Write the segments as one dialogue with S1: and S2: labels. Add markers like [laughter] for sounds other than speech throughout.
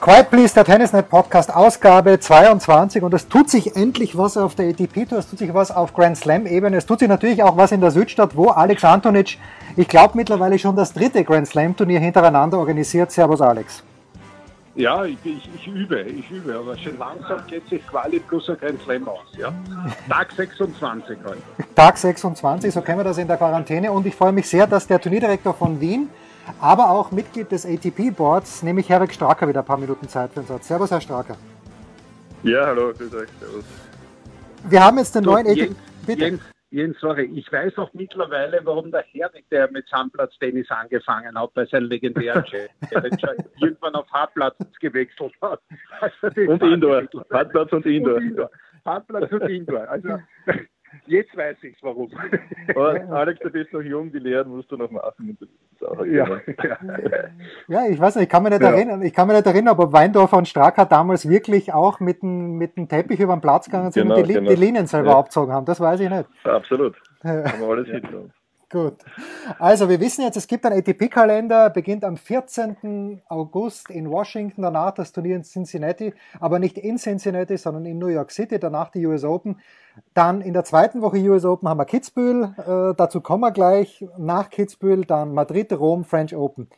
S1: Quiet Please, der Tennisnet Podcast, Ausgabe 22 und es tut sich endlich was auf der ATP Tour, es tut sich was auf Grand Slam Ebene, es tut sich natürlich auch was in der Südstadt, wo Alex Antonic, ich glaube mittlerweile schon das dritte Grand Slam Turnier hintereinander organisiert. Servus Alex.
S2: Ja, ich, ich, ich übe, ich übe, aber schon langsam geht sich Quali plus ein Grand Slam aus. Ja? Tag 26 heute. [laughs]
S1: Tag 26, so kennen wir das in der Quarantäne und ich freue mich sehr, dass der Turnierdirektor von Wien aber auch Mitglied des ATP-Boards, nämlich Herwig Straker, wieder ein paar Minuten Zeit für uns hat. Servus, Herr Straker.
S3: Ja, hallo, grüß euch. Servus.
S1: Wir haben jetzt den
S2: Du,
S1: neuen ATP.
S2: Jens,
S1: Bitte.
S2: Jens, Jens, sorry, ich weiß auch mittlerweile, warum der Herwig, der mit Sandplatz-Tennis angefangen hat, bei seinem legendären Challenger, [laughs] irgendwann auf Hartplatz gewechselt hat. Also
S3: Und Indoor. Hartplatz und Indoor.
S2: Und Indoor. Hartplatz und Indoor. Also [laughs] jetzt weiß ich warum.
S3: Aber Alex, du bist noch jung, die Lehren musst du noch machen. Das ist auch okay.
S2: Ja, ja. [laughs]
S1: Ja, ich weiß nicht, ich kann mich nicht
S3: Ja.
S1: erinnern, ich kann mich nicht erinnern, ob Weindorfer und Straker damals wirklich auch mit dem, mit dem Teppich über den Platz gegangen sind
S3: Genau,
S1: und die,
S3: genau.
S1: die Linien selber
S3: Ja.
S1: abgezogen haben. Das weiß ich nicht.
S3: Absolut. Haben wir alles hinter uns.
S1: Gut. Also wir wissen jetzt, es gibt einen ATP-Kalender, beginnt am 14. August in Washington, danach das Turnier in Cincinnati, aber nicht in Cincinnati, sondern in New York City, danach die US Open. Dann in der zweiten Woche US Open haben wir Kitzbühel, äh, dazu kommen wir gleich, nach Kitzbühel dann Madrid, Rom, French Open.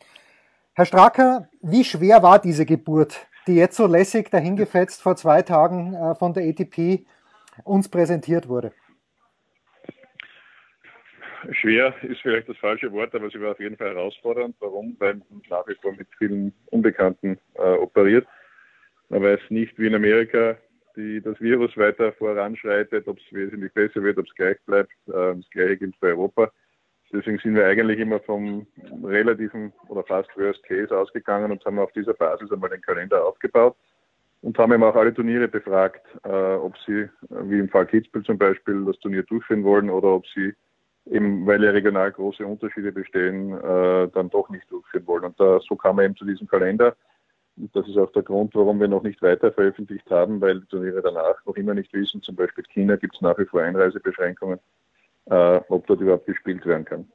S1: Herr Stracker, wie schwer war diese Geburt, die jetzt so lässig dahingefetzt vor zwei Tagen äh, von der ATP uns präsentiert wurde?
S3: Schwer ist vielleicht das falsche Wort, aber sie war auf jeden Fall herausfordernd. Warum? Weil man nach wie vor mit vielen Unbekannten äh, operiert. Man weiß nicht, wie in Amerika die, das Virus weiter voranschreitet, ob es wesentlich besser wird, ob es gleich bleibt. Äh, das Gleiche gilt für Europa. Deswegen sind wir eigentlich immer vom relativen oder fast Worst Case ausgegangen und haben auf dieser Basis einmal den Kalender aufgebaut und haben eben auch alle Turniere befragt, äh, ob sie, wie im Fall Kitzbühel zum Beispiel, das Turnier durchführen wollen oder ob sie eben, weil ja regional große Unterschiede bestehen, äh, dann doch nicht durchführen wollen. Und da, so kam man eben zu diesem Kalender. Das ist auch der Grund, warum wir noch nicht weiter veröffentlicht haben, weil die Turniere danach noch immer nicht wissen. Zum Beispiel China gibt es nach wie vor Einreisebeschränkungen, äh, ob dort überhaupt gespielt werden kann.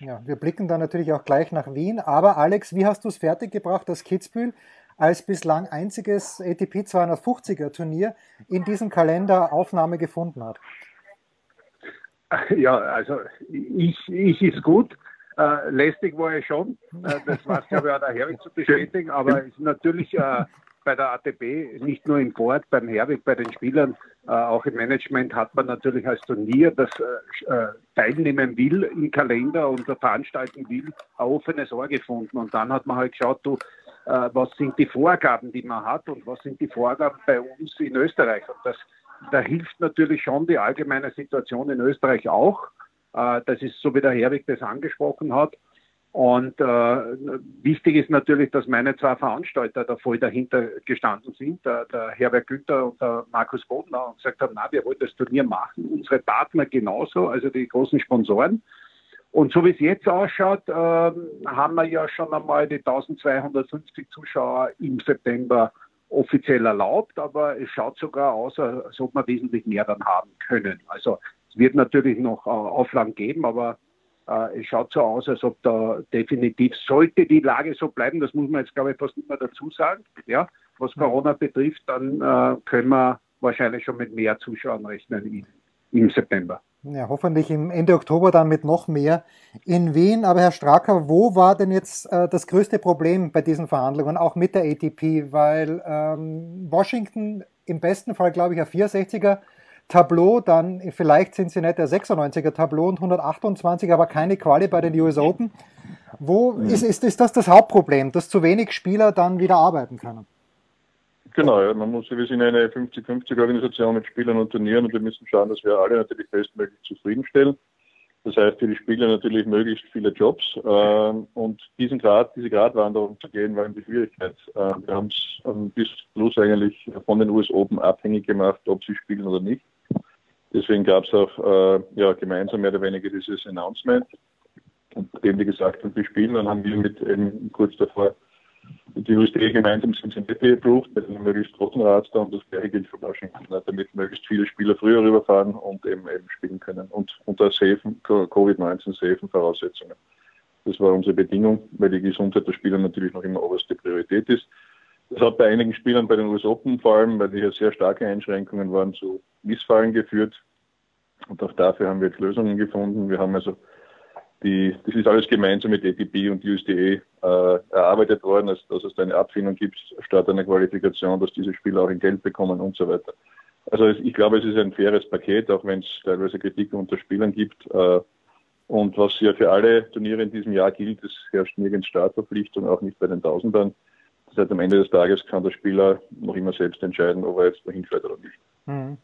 S1: Ja, wir blicken dann natürlich auch gleich nach Wien. Aber Alex, wie hast du es fertiggebracht, dass Kitzbühel als bislang einziges ATP 250er Turnier in diesem Kalender Aufnahme gefunden hat? [laughs]
S2: Ja, also ich, ich ist gut. Äh, lästig war ich schon. Äh, das war, glaube ich, auch der Herwig zu bestätigen. Aber es ist natürlich äh, bei der ATP, nicht nur im Board, beim Herwig, bei den Spielern, äh, auch im Management hat man natürlich als Turnier, das äh, äh, teilnehmen will im Kalender und veranstalten will, ein offenes Ohr gefunden. Und dann hat man halt geschaut, du, was sind die Vorgaben, die man hat und was sind die Vorgaben bei uns in Österreich. Und das, da hilft natürlich schon die allgemeine Situation in Österreich auch. Äh, das ist so, wie der Herwig das angesprochen hat. Und äh, wichtig ist natürlich, dass meine zwei Veranstalter da voll dahinter gestanden sind, der, der Herbert Günther und der Markus Bodner, und gesagt haben, na, wir wollen das Turnier machen. Unsere Partner genauso, also die großen Sponsoren. Und so wie es jetzt ausschaut, ähm, haben wir ja schon einmal die 1250 Zuschauer im September offiziell erlaubt, aber es schaut sogar aus, als ob wir wesentlich mehr dann haben können. Also es wird natürlich noch äh, Auflagen geben, aber äh, es schaut so aus, als ob da definitiv, sollte die Lage so bleiben, das muss man jetzt, glaube ich, fast nicht mehr dazu sagen, ja, was Corona betrifft, dann äh, können wir wahrscheinlich schon mit mehr Zuschauern rechnen im, im September.
S1: Ja, hoffentlich im Ende Oktober dann mit noch mehr in Wien. Aber Herr Stracker, wo war denn jetzt äh, das größte Problem bei diesen Verhandlungen, auch mit der ATP? Weil ähm, Washington im besten Fall, glaube ich, ein 64er Tableau, dann vielleicht Cincinnati ein 96er Tableau und 128, aber keine Quali bei den US Open. Wo ist, ist, ist das das Hauptproblem, dass zu wenig Spieler dann wieder arbeiten können?
S3: Genau, ja, man muss, wir sind eine 50-50-Organisation mit Spielern und Turnieren und wir müssen schauen, dass wir alle natürlich bestmöglich zufriedenstellen. Das heißt für die Spieler natürlich möglichst viele Jobs äh, und diesen Grad, diese Gratwanderung zu gehen, war eben die Schwierigkeit. Äh, wir haben es ähm, bis Schluss eigentlich von den US Open abhängig gemacht, ob sie spielen oder nicht. Deswegen gab es auch äh, ja, gemeinsam mehr oder weniger dieses Announcement. Und nachdem die gesagt wir spielen, dann haben wir mit eben kurz davor die USD gemeinsam Cincinnati approved mit einem möglichst großen Radster und das gleiche gilt für Washington, ne, damit möglichst viele Spieler früher rüberfahren und eben eben spielen können und unter safen, Covid-19 safen Voraussetzungen. Das war unsere Bedingung, weil die Gesundheit der Spieler natürlich noch immer oberste Priorität ist. Das hat bei einigen Spielern bei den US Open vor allem, weil die ja sehr starke Einschränkungen waren, zu Missfallen geführt. Und auch dafür haben wir jetzt Lösungen gefunden. Wir haben also die, das ist alles gemeinsam mit ATP und USDA äh, erarbeitet worden, dass, dass es da eine Abfindung gibt statt einer Qualifikation, dass diese Spieler auch ein Geld bekommen und so weiter. Also ich glaube, es ist ein faires Paket, auch wenn es teilweise Kritik unter Spielern gibt. Äh, und was ja für alle Turniere in diesem Jahr gilt, es herrscht nirgends Startverpflichtung, auch nicht bei den Tausendern. Das heißt, am Ende des Tages kann der Spieler noch immer selbst entscheiden, ob er jetzt dahin fährt oder nicht. Mhm.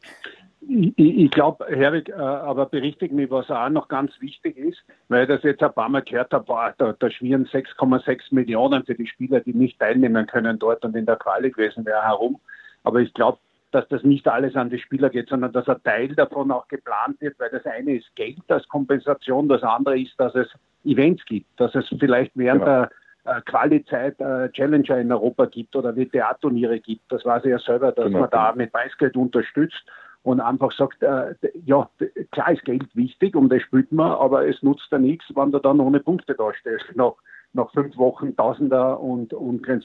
S2: Ich, ich glaube, Herwig, äh, aber berichtigt mich, was auch noch ganz wichtig ist, weil ich das jetzt ein paar Mal gehört habe, boah, da, da schwirren 6,6 Millionen für die Spieler, die nicht teilnehmen können dort und in der Quali gewesen wäre herum. Aber ich glaube, dass das nicht alles an die Spieler geht, sondern dass ein Teil davon auch geplant wird, weil das eine ist Geld als Kompensation, das andere ist, dass es Events gibt, dass es vielleicht während genau. der äh, Quali-Zeit äh, Challenger in Europa gibt oder WTA-Turniere gibt. Das weiß ich ja selber, dass genau. man da mit Preisgeld unterstützt und einfach sagt, äh, ja, klar ist Geld wichtig und das spielt man, aber es nutzt ja nichts, wenn du dann ohne Punkte dastehst, nach, nach fünf Wochen Tausender und, und Grand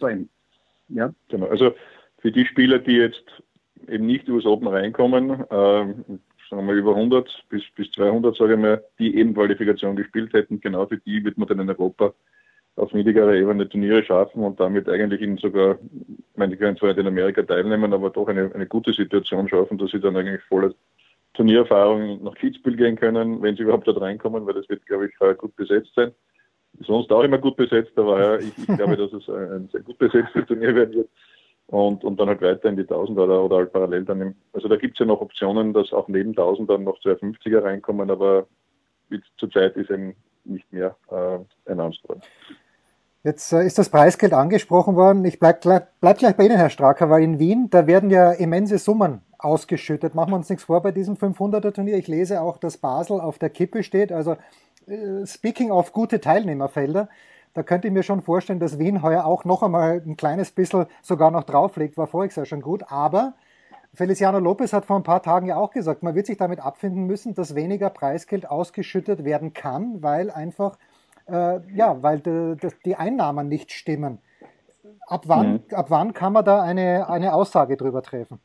S3: Ja? Genau, also für die Spieler, die jetzt eben nicht übers Open reinkommen, äh, sagen wir über 100 bis, bis 200, sage ich mal, die eben Qualifikation gespielt hätten, genau für die wird man dann in Europa auf niedrigerer Ebene Turniere schaffen und damit eigentlich ihnen sogar, ich meine, die können zwar nicht in Amerika teilnehmen, aber doch eine, eine gute Situation schaffen, dass sie dann eigentlich volle Turniererfahrung nach Kitzbühel gehen können, wenn sie überhaupt dort reinkommen, weil das wird, glaube ich, gut besetzt sein. Sonst auch immer gut besetzt, aber ja, ich, ich glaube, dass es ein sehr gut besetztes Turnier werden wird. Und, und dann halt weiter in die 1000 oder, oder halt parallel dann im, also da gibt es ja noch Optionen, dass auch neben 1000 dann noch 250er reinkommen, aber zurzeit ist eben nicht mehr äh, announced worden.
S1: Jetzt äh, ist das Preisgeld angesprochen worden. Ich bleib, bleib gleich bei Ihnen, Herr Stracker, weil in Wien, da werden ja immense Summen ausgeschüttet. Machen wir uns nichts vor bei diesem 500er Turnier. Ich lese auch, dass Basel auf der Kippe steht. Also äh, speaking of gute Teilnehmerfelder, da könnte ich mir schon vorstellen, dass Wien heuer auch noch einmal ein kleines bisschen sogar noch drauflegt. War voriges Jahr schon gut. Aber Feliciano Lopez hat vor ein paar Tagen ja auch gesagt, man wird sich damit abfinden müssen, dass weniger Preisgeld ausgeschüttet werden kann, weil einfach äh, ja, weil de, de, die Einnahmen nicht stimmen. Ab wann, mhm. ab wann kann man da eine, eine Aussage drüber treffen?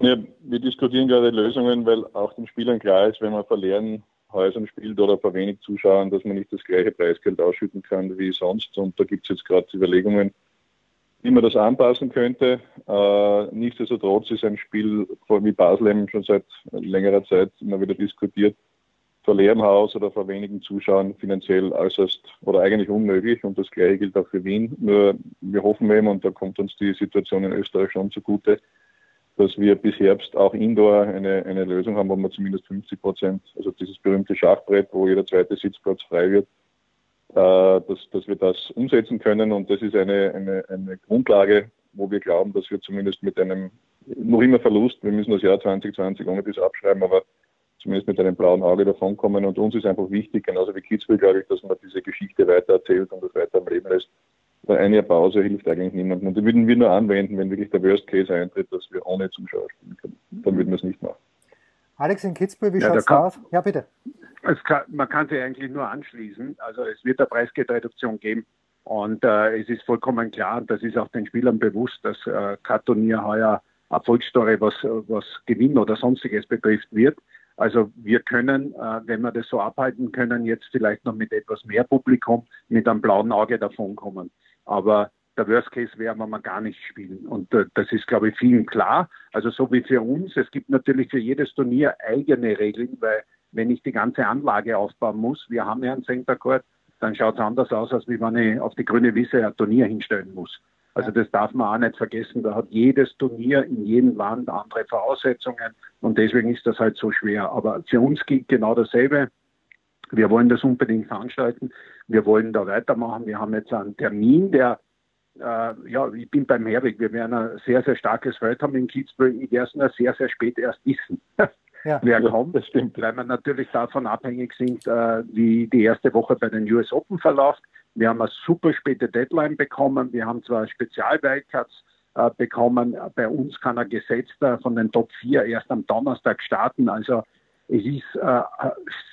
S3: Ja, wir diskutieren gerade Lösungen, weil auch den Spielern klar ist, wenn man verlieren Häusern spielt oder vor wenig Zuschauern, dass man nicht das gleiche Preisgeld ausschütten kann wie sonst. Und da gibt es jetzt gerade Überlegungen, wie man das anpassen könnte. Äh, nichtsdestotrotz ist ein Spiel wie Basel schon seit längerer Zeit immer wieder diskutiert, vor leerem Haus oder vor wenigen Zuschauern finanziell äußerst oder eigentlich unmöglich. Und das Gleiche gilt auch für Wien. Nur wir hoffen eben, und da kommt uns die Situation in Österreich schon zugute, dass wir bis Herbst auch indoor eine, eine Lösung haben, wo wir zumindest 50 Prozent, also dieses berühmte Schachbrett, wo jeder zweite Sitzplatz frei wird, äh, dass, dass wir das umsetzen können. Und das ist eine, eine, eine Grundlage, wo wir glauben, dass wir zumindest mit einem noch immer Verlust, wir müssen das Jahr 2020 ohne das abschreiben, aber zumindest mit einem blauen Auge davonkommen. Und uns ist einfach wichtig, genauso wie Kitzbühel, glaube ich, dass man diese Geschichte weiter erzählt und das weiter am Leben lässt. Weil eine Pause hilft eigentlich niemandem. Und die würden wir nur anwenden, wenn wirklich der Worst Case eintritt, dass wir ohne Zuschauer spielen können. Dann würden wir es nicht machen.
S1: Alex in Kitzbühel, wie ja, schaut es aus? Ja, bitte.
S2: Kann, man kann sich eigentlich nur anschließen. Also es wird eine Preisgeldreduktion geben. Und äh, es ist vollkommen klar, das ist auch den Spielern bewusst, dass äh, kein Turnier heuer Erfolgsstory, was, was Gewinn oder sonstiges betrifft, wird. Also wir können, äh, wenn wir das so abhalten können, jetzt vielleicht noch mit etwas mehr Publikum mit einem blauen Auge davonkommen. Aber der Worst Case wäre, wenn wir gar nicht spielen. Und äh, das ist, glaube ich, vielen klar. Also so wie für uns. Es gibt natürlich für jedes Turnier eigene Regeln, weil wenn ich die ganze Anlage aufbauen muss, wir haben ja einen Center Court, dann schaut es anders aus, als wenn ich auf die grüne Wiese ein Turnier hinstellen muss. Also das darf man auch nicht vergessen. Da hat jedes Turnier in jedem Land andere Voraussetzungen und deswegen ist das halt so schwer. Aber für uns gilt genau dasselbe. Wir wollen das unbedingt veranstalten. Wir wollen da weitermachen. Wir haben jetzt einen Termin, der äh, ja, ich bin beim Herweg. Wir werden ein sehr, sehr starkes Feld haben in Kitzbühel. Ich werde es nur sehr, sehr spät erst wissen. [laughs] Ja, wer kommt, das stimmt. weil wir natürlich davon abhängig sind, äh, wie die erste Woche bei den US Open verläuft. Wir haben eine super späte Deadline bekommen. Wir haben zwar Spezialwildcards äh, bekommen. Bei uns kann ein Gesetzter von den Top 4 erst am Donnerstag starten. Also es ist äh,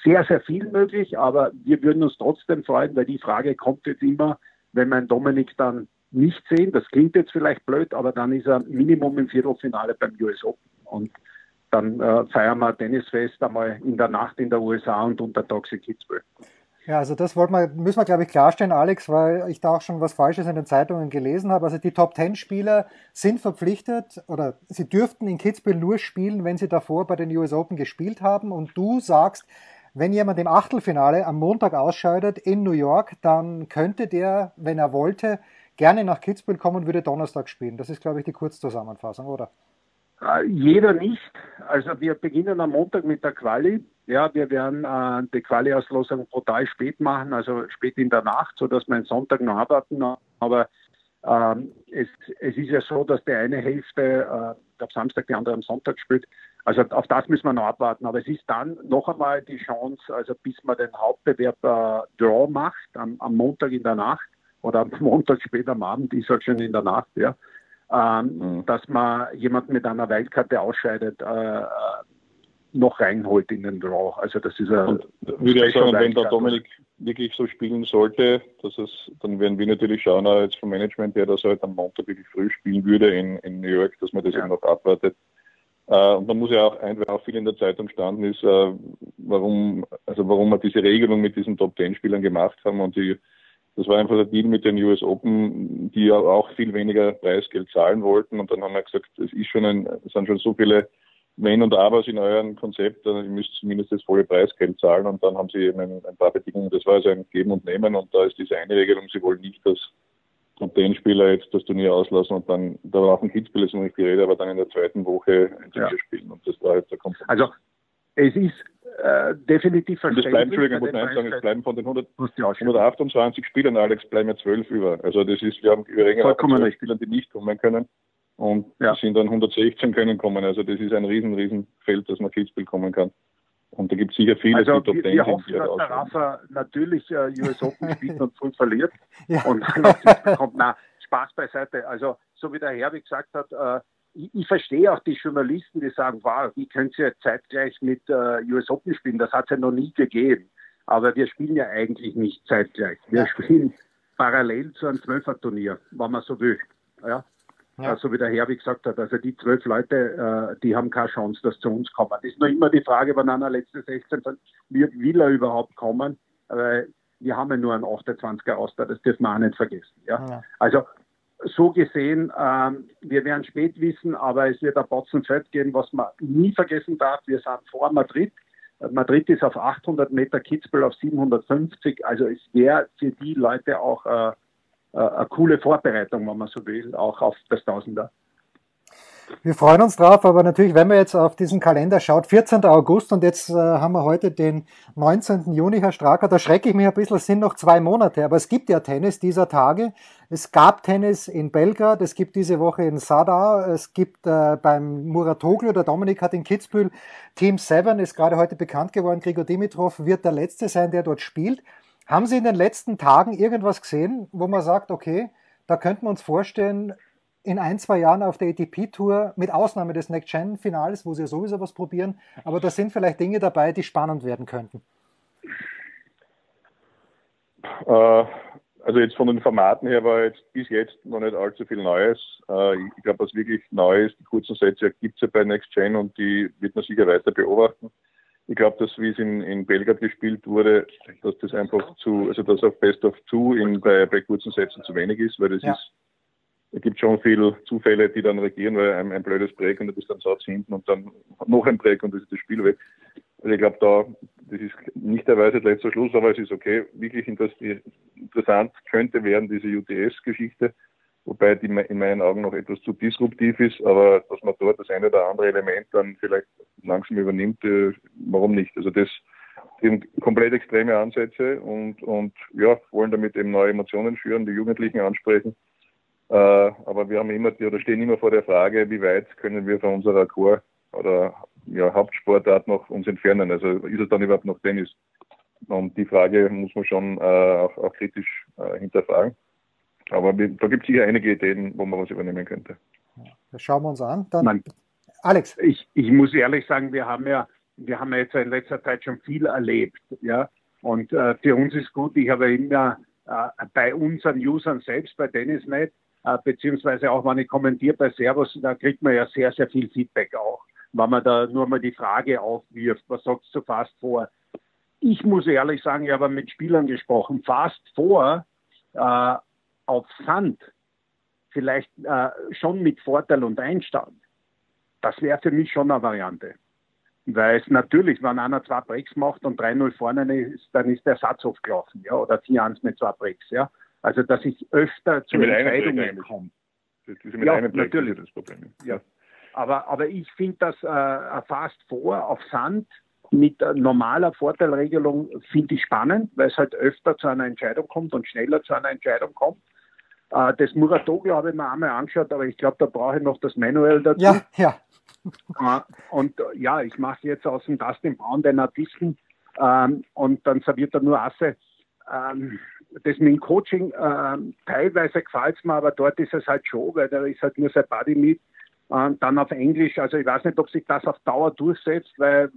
S2: sehr, sehr viel möglich, aber wir würden uns trotzdem freuen, weil die Frage kommt jetzt immer, wenn man Dominik dann nicht sehen. Das klingt jetzt vielleicht blöd, aber dann ist er Minimum im Viertelfinale beim US Open. Und dann äh, feiern wir Tennisfest einmal in der Nacht in der USA und unter Toxic Kitzbühel.
S1: Ja, also das wollen wir, müssen wir, glaube ich, klarstellen, Alex, weil ich da auch schon was Falsches in den Zeitungen gelesen habe. Also die Top Ten Spieler sind verpflichtet oder sie dürften in Kitzbühel nur spielen, wenn sie davor bei den US Open gespielt haben. Und du sagst, wenn jemand im Achtelfinale am Montag ausscheidet in New York, dann könnte der, wenn er wollte, gerne nach Kitzbühel kommen und würde Donnerstag spielen. Das ist, glaube ich, die Kurzzusammenfassung, oder?
S2: Äh, jeder nicht. Also wir beginnen am Montag mit der Quali. Ja, wir werden äh, die Quali-Auslosung brutal spät machen, also spät in der Nacht, sodass wir am Sonntag noch arbeiten. Aber ähm, es, es, ist ja so, dass die eine Hälfte äh, am Samstag, die andere am Sonntag spielt. Also auf das müssen wir noch abwarten. Aber es ist dann noch einmal die Chance, also bis man den Hauptbewerb äh, Draw macht, am, am Montag in der Nacht oder am Montag spät am Abend, ich sage schon in der Nacht, ja, ähm, mhm. dass man jemanden mit einer Wildkarte ausscheidet, äh, äh, noch reinholt in den Draw. Also das ist ein
S3: würde ich sagen, wenn der Dominik wirklich so spielen sollte, dass es, dann werden wir natürlich schauen, auch jetzt vom Management her, dass er halt am Montag wirklich früh spielen würde in, in New York, dass man das ja. eben noch abwartet. Uh, und man muss ja auch ein, weil auch viel in der Zeitung standen ist, uh, warum, also warum wir diese Regelung mit diesen Top Ten Spielern gemacht haben und die das war einfach der Deal mit den US Open, die ja auch viel weniger Preisgeld zahlen wollten. Und dann haben wir gesagt, es ist schon ein, es sind schon so viele Wenn und Abers in eurem Konzept, ihr müsst zumindest das volle Preisgeld zahlen. Und dann haben sie eben ein, ein paar Bedingungen, das war also ein Geben und Nehmen. Und da ist diese eine Regelung, sie wollen nicht, dass Top Ten Spieler jetzt das Turnier auslassen und dann, da war auch ein Kitzbühel, ist noch nicht die Rede, aber dann in der zweiten Woche ein Turnier ja. spielen. Und das war jetzt der Kompromiss.
S2: Also, es ist äh, definitiv
S3: verständlich. Und es bleiben, Entschuldigung, muss eins sagen, es bleiben von den 100, 128 Spielern, Alex, bleiben ja 12 über. Also das ist, wir haben über Spieler, die nicht kommen können. Und ja. sind dann 116 können kommen. Also das ist ein riesen, riesen Feld, dass man Kitzbühel kommen kann. Und da gibt es sicher viele,
S2: also die Top wir, wir hoffen, dass der Rafa natürlich äh, US Open spielt und voll verliert. [laughs] ja. Und dann kommt, na, Spaß beiseite. Also so wie der Herr gesagt hat, äh, ich, ich, verstehe auch die Journalisten, die sagen, wow, wie können Sie ja zeitgleich mit äh, US Open spielen? Das hat es ja noch nie gegeben. Aber wir spielen ja eigentlich nicht zeitgleich. Wir ja. spielen parallel zu einem Zwölfer-Turnier, wenn man so will. Ja? Ja. Also wie der Herr wie gesagt hat, also die zwölf Leute, äh, die haben keine Chance, dass zu uns kommen. Das ist nur immer die Frage, wann einer letzte 16 wird, will er überhaupt kommen? Weil wir haben ja nur einen 28er Auster, das dürfen wir auch nicht vergessen. Ja? ja. Also so gesehen, ähm, wir werden spät wissen, aber es wird ein Batzen Fett geben, was man nie vergessen darf. Wir sind vor Madrid. Madrid ist auf 800 Meter, Kitzbühel auf 750. Also es wäre für die Leute auch äh, eine coole Vorbereitung, wenn man so will, auch auf das Tausender.
S1: Wir freuen uns drauf, aber natürlich, wenn man jetzt auf diesen Kalender schaut, 14. August und jetzt äh, haben wir heute den 19. Juni, Herr Straker, da schrecke ich mich ein bisschen, es sind noch zwei Monate, aber es gibt ja Tennis dieser Tage. Es gab Tennis in Belgrad, es gibt diese Woche in Sadar, es gibt äh, beim Muratoglu, der Dominik hat in Kitzbühel, Team 7 ist gerade heute bekannt geworden, Grigor Dimitrov wird der Letzte sein, der dort spielt. Haben Sie in den letzten Tagen irgendwas gesehen, wo man sagt, okay, da könnten wir uns vorstellen, in ein, zwei Jahren auf der ATP-Tour, mit Ausnahme des Next-Gen-Finals, wo sie ja sowieso was probieren, aber da sind vielleicht Dinge dabei, die spannend werden könnten.
S3: Äh, also jetzt von den Formaten her war jetzt bis jetzt noch nicht allzu viel Neues. Äh, ich glaube, was wirklich neu ist, die kurzen Sätze gibt es ja bei Next Gen und die wird man sicher weiter beobachten. Ich glaube, dass wie es in, in Belgrad gespielt wurde, dass das einfach zu, also dass auf Best of Two in, bei, bei kurzen Sätzen zu wenig ist, weil das ja. ist es gibt schon viele Zufälle, die dann regieren, weil ein, ein blödes Break und du bist dann Satz hinten und dann noch ein Break und das ist das Spiel weg. Also ich glaube da, das ist nicht der Weise letzter Schluss, aber es ist okay. Wirklich interessant könnte werden diese UTS-Geschichte, wobei die in meinen Augen noch etwas zu disruptiv ist, aber dass man dort das eine oder andere Element dann vielleicht langsam übernimmt, äh, warum nicht? Also das sind komplett extreme Ansätze und, und ja, wollen damit eben neue Emotionen führen, die Jugendlichen ansprechen. Äh, aber wir haben immer oder stehen immer vor der Frage, wie weit können wir von unserer Core oder ja, Hauptsportart noch uns entfernen? Also ist es dann überhaupt noch Tennis? Und die Frage muss man schon äh, auch, auch, kritisch äh, hinterfragen. Aber wir, da gibt es sicher einige Ideen, wo man was übernehmen könnte.
S1: Das schauen wir uns an. Dann,
S2: Man,
S1: Alex.
S2: Ich, ich muss ehrlich sagen, wir haben ja, wir haben ja jetzt in letzter Zeit schon viel erlebt. Ja? Und äh, für uns ist gut, ich habe immer äh, bei unseren Usern selbst, bei Tennisnet, äh, beziehungsweise auch wenn ich kommentiere bei Servus, da kriegt man ja sehr, sehr viel Feedback auch. Wenn man da nur mal die Frage aufwirft, was sagst du fast vor? Ich muss ehrlich sagen, ich habe mit Spielern gesprochen, fast vor äh, auf Sand, vielleicht äh, schon mit Vorteil und Einstand. Das wäre für mich schon eine Variante. Weil es natürlich, wenn einer zwei Breaks macht und 3-0 vorne ist, dann ist der Satz aufgelaufen, ja, oder 4-1 mit zwei Breaks, ja. Also, dass ich öfter zu Entscheidungen komme.
S3: Ja, natürlich. Das Problem.
S2: Ja. Aber, aber ich finde das äh, Fast vor auf Sand mit normaler Vorteilregelung finde ich spannend, weil es halt öfter zu einer Entscheidung kommt und schneller zu einer Entscheidung kommt. Äh, das Muratoglu habe ich mir einmal angeschaut, aber ich glaube, da brauche ich noch das Manuell dazu.
S1: Ja, ja.
S2: Äh, und ja, ich mache jetzt aus dem Dustin Brown den Artisten ähm, und dann serviert er nur Asse. Ähm, das mit dem Coaching, ähm, teilweise gefällt es mir, aber dort ist es halt schon, weil da ist halt nur sein Body mit. Und dann auf Englisch, also ich weiß nicht, ob sich das auf Dauer durchsetzt, weil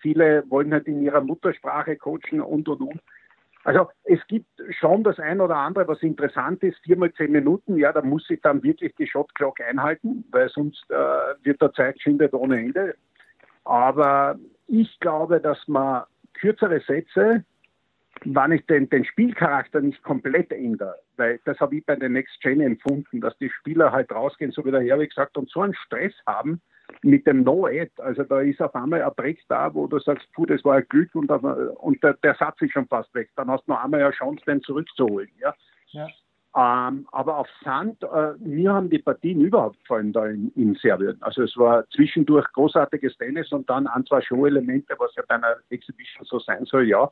S2: viele wollen halt in ihrer Muttersprache coachen und und und. Also es gibt schon das ein oder andere, was interessant ist, viermal zehn Minuten, ja, da muss ich dann wirklich die Shot Clock einhalten, weil sonst äh, wird der Zeit schindet ohne Ende. Aber ich glaube, dass man kürzere Sätze, wenn ich den, den Spielcharakter nicht komplett ändere, weil das habe ich bei den Next Gen empfunden, dass die Spieler halt rausgehen, so wie der Herr gesagt, und so einen Stress haben, mit dem No-Ad. Also da ist auf einmal ein Break da, wo du sagst, puh, das war ein Glück und, und der, der, Satz ist schon fast weg. Dann hast du noch einmal eine Chance, den zurückzuholen. Ja? ja. Ähm, aber auf Sand, äh, mir haben die Partien überhaupt gefallen da in, in, Serbien. Also es war zwischendurch großartiges Tennis und dann ein, zwei Show-Elemente, was ja bei einer Exhibition so sein soll, ja.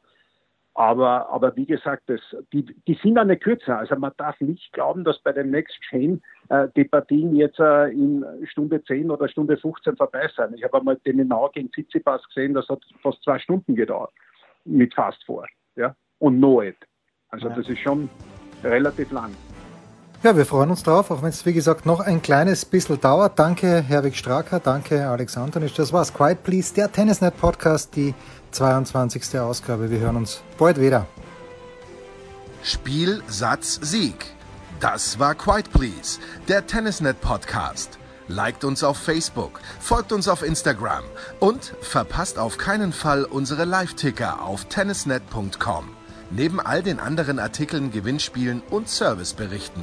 S2: Aber, aber wie gesagt, das, die, die sind eine kürzer. Also man darf nicht glauben, dass bei den Next Chain äh, die Partien jetzt äh, in Stunde 10 oder Stunde 15 vorbei sind. Ich habe einmal den Genau gegen Tsitsipas gesehen, das hat fast zwei Stunden gedauert mit Fast vor. Ja? Und No It. Also ja. das ist schon relativ lang.
S1: Ja, wir freuen uns drauf, auch wenn es wie gesagt noch ein kleines bisschen dauert. Danke, Herwig Straker, danke, Alex Antonisch. Das war's. Quiet Please, der Tennisnet Podcast, die 22. Ausgabe. Wir hören uns bald wieder.
S4: Spiel, Satz, Sieg. Das war Quiet Please, der Tennisnet Podcast. Liked uns auf Facebook, folgt uns auf Instagram und verpasst auf keinen Fall unsere Live-Ticker auf tennisnet.com. Neben all den anderen Artikeln, Gewinnspielen und Serviceberichten.